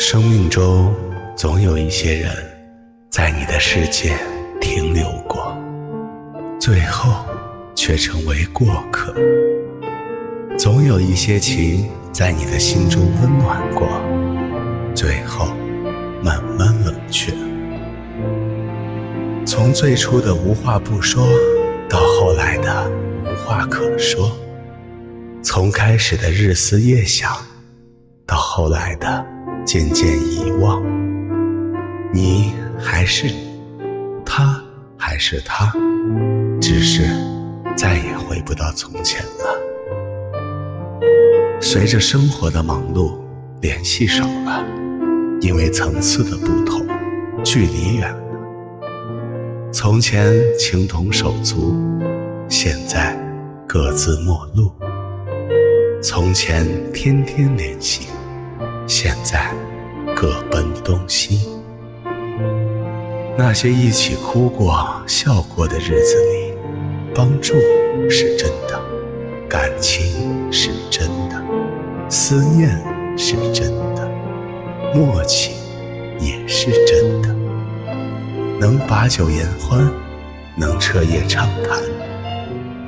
生命中总有一些人，在你的世界停留过，最后却成为过客；总有一些情，在你的心中温暖过，最后慢慢冷却。从最初的无话不说，到后来的无话可说；从开始的日思夜想，到后来的……渐渐遗忘，你还是你，他还是他，只是再也回不到从前了。随着生活的忙碌，联系少了，因为层次的不同，距离远了。从前情同手足，现在各自陌路。从前天天联系。现在各奔东西。那些一起哭过、笑过的日子里，帮助是真的，感情是真的，思念是真的，默契也是真的。能把酒言欢，能彻夜畅谈，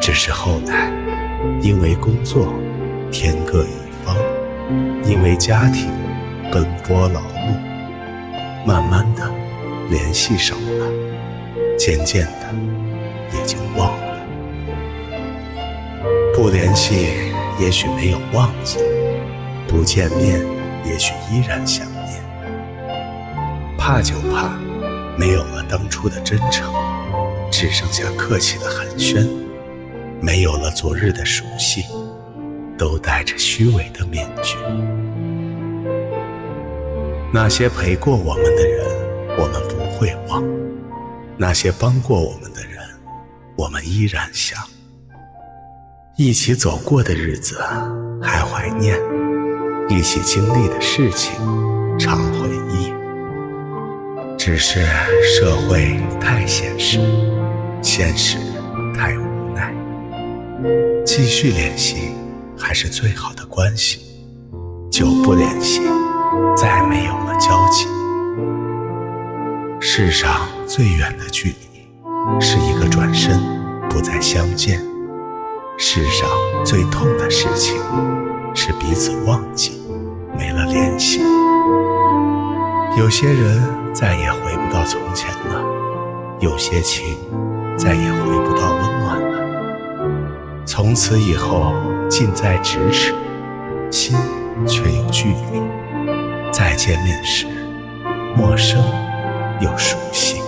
只是后来因为工作，家庭奔波劳碌，慢慢的联系少了，渐渐的也就忘了。不联系也许没有忘记，不见面也许依然想念。怕就怕没有了当初的真诚，只剩下客气的寒暄，没有了昨日的熟悉。都戴着虚伪的面具。那些陪过我们的人，我们不会忘；那些帮过我们的人，我们依然想。一起走过的日子还怀念，一起经历的事情常回忆。只是社会太现实，现实太无奈。继续联系。还是最好的关系，久不联系，再没有了交集。世上最远的距离，是一个转身，不再相见；世上最痛的事情，是彼此忘记，没了联系。有些人再也回不到从前了，有些情再也回不到温暖了。从此以后。近在咫尺，心却有距离。再见面时，陌生又熟悉。